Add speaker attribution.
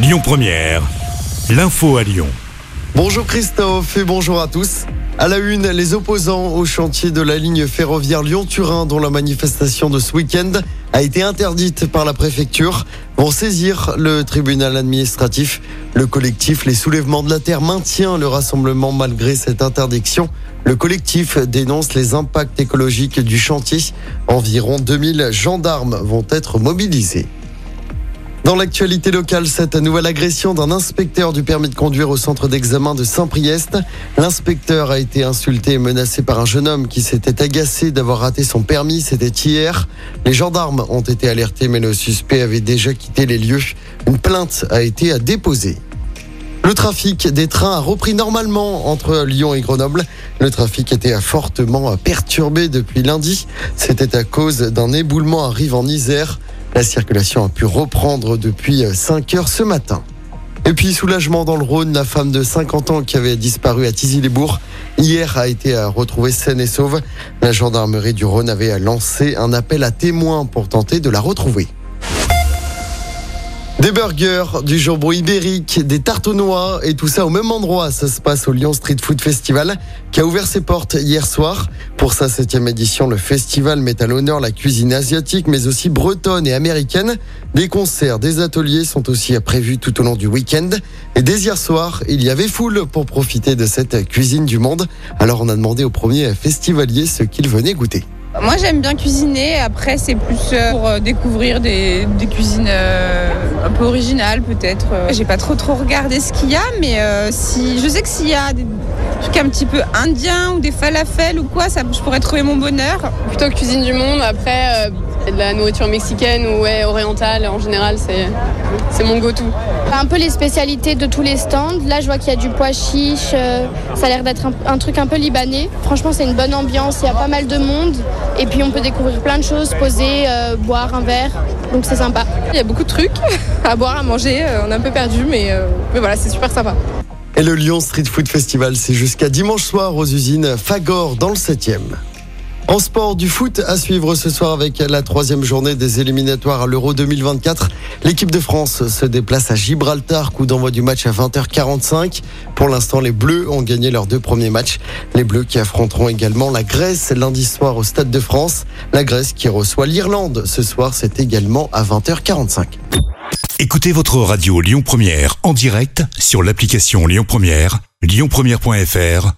Speaker 1: Lyon Première, l'info à Lyon.
Speaker 2: Bonjour Christophe et bonjour à tous. À la une, les opposants au chantier de la ligne ferroviaire Lyon-Turin, dont la manifestation de ce week-end a été interdite par la préfecture, vont saisir le tribunal administratif. Le collectif Les Soulèvements de la Terre maintient le rassemblement malgré cette interdiction. Le collectif dénonce les impacts écologiques du chantier. Environ 2000 gendarmes vont être mobilisés. Dans l'actualité locale, cette nouvelle agression d'un inspecteur du permis de conduire au centre d'examen de Saint-Priest. L'inspecteur a été insulté et menacé par un jeune homme qui s'était agacé d'avoir raté son permis. C'était hier. Les gendarmes ont été alertés, mais le suspect avait déjà quitté les lieux. Une plainte a été à déposer. Le trafic des trains a repris normalement entre Lyon et Grenoble. Le trafic était fortement perturbé depuis lundi. C'était à cause d'un éboulement à Rive en Isère. La circulation a pu reprendre depuis 5 heures ce matin. Et puis soulagement dans le Rhône, la femme de 50 ans qui avait disparu à Tizy-les-Bourgs hier a été retrouvée saine et sauve. La gendarmerie du Rhône avait lancé un appel à témoins pour tenter de la retrouver. Des burgers, du jambon ibérique, des tartes aux noix et tout ça au même endroit. Ça se passe au Lyon Street Food Festival qui a ouvert ses portes hier soir. Pour sa septième édition, le festival met à l'honneur la cuisine asiatique mais aussi bretonne et américaine. Des concerts, des ateliers sont aussi prévus tout au long du week-end. Et dès hier soir, il y avait foule pour profiter de cette cuisine du monde. Alors on a demandé au premier festivalier ce qu'il venait goûter.
Speaker 3: Moi j'aime bien cuisiner, après c'est plus euh, pour euh, découvrir des, cuisines euh, un peu originales peut-être. J'ai pas trop trop regardé ce qu'il y a, mais si je sais que s'il y a des trucs un petit peu indiens ou des falafels ou quoi, ça, je pourrais trouver mon bonheur.
Speaker 4: Plutôt cuisine du monde, après la nourriture mexicaine ou ouais, orientale en général, c'est, c'est mon go-to.
Speaker 5: Un peu les spécialités de tous les stands. Là, je vois qu'il y a du pois chiche, ça a l'air d'être un, un truc un peu libanais. Franchement, c'est une bonne ambiance, il y a pas mal de monde. Et puis on peut découvrir plein de choses, poser, euh, boire un verre. Donc c'est sympa.
Speaker 4: Il y a beaucoup de trucs à boire, à manger. Euh, on est un peu perdu, mais, euh, mais voilà, c'est super sympa.
Speaker 2: Et le Lyon Street Food Festival, c'est jusqu'à dimanche soir aux usines Fagor dans le 7e. En sport, du foot à suivre ce soir avec la troisième journée des éliminatoires à l'Euro 2024. L'équipe de France se déplace à Gibraltar, coup d'envoi du match à 20h45. Pour l'instant, les Bleus ont gagné leurs deux premiers matchs. Les Bleus qui affronteront également la Grèce lundi soir au Stade de France. La Grèce qui reçoit l'Irlande ce soir, c'est également à 20h45.
Speaker 1: Écoutez votre radio Lyon Première en direct sur l'application Lyon Première, lyonpremière.fr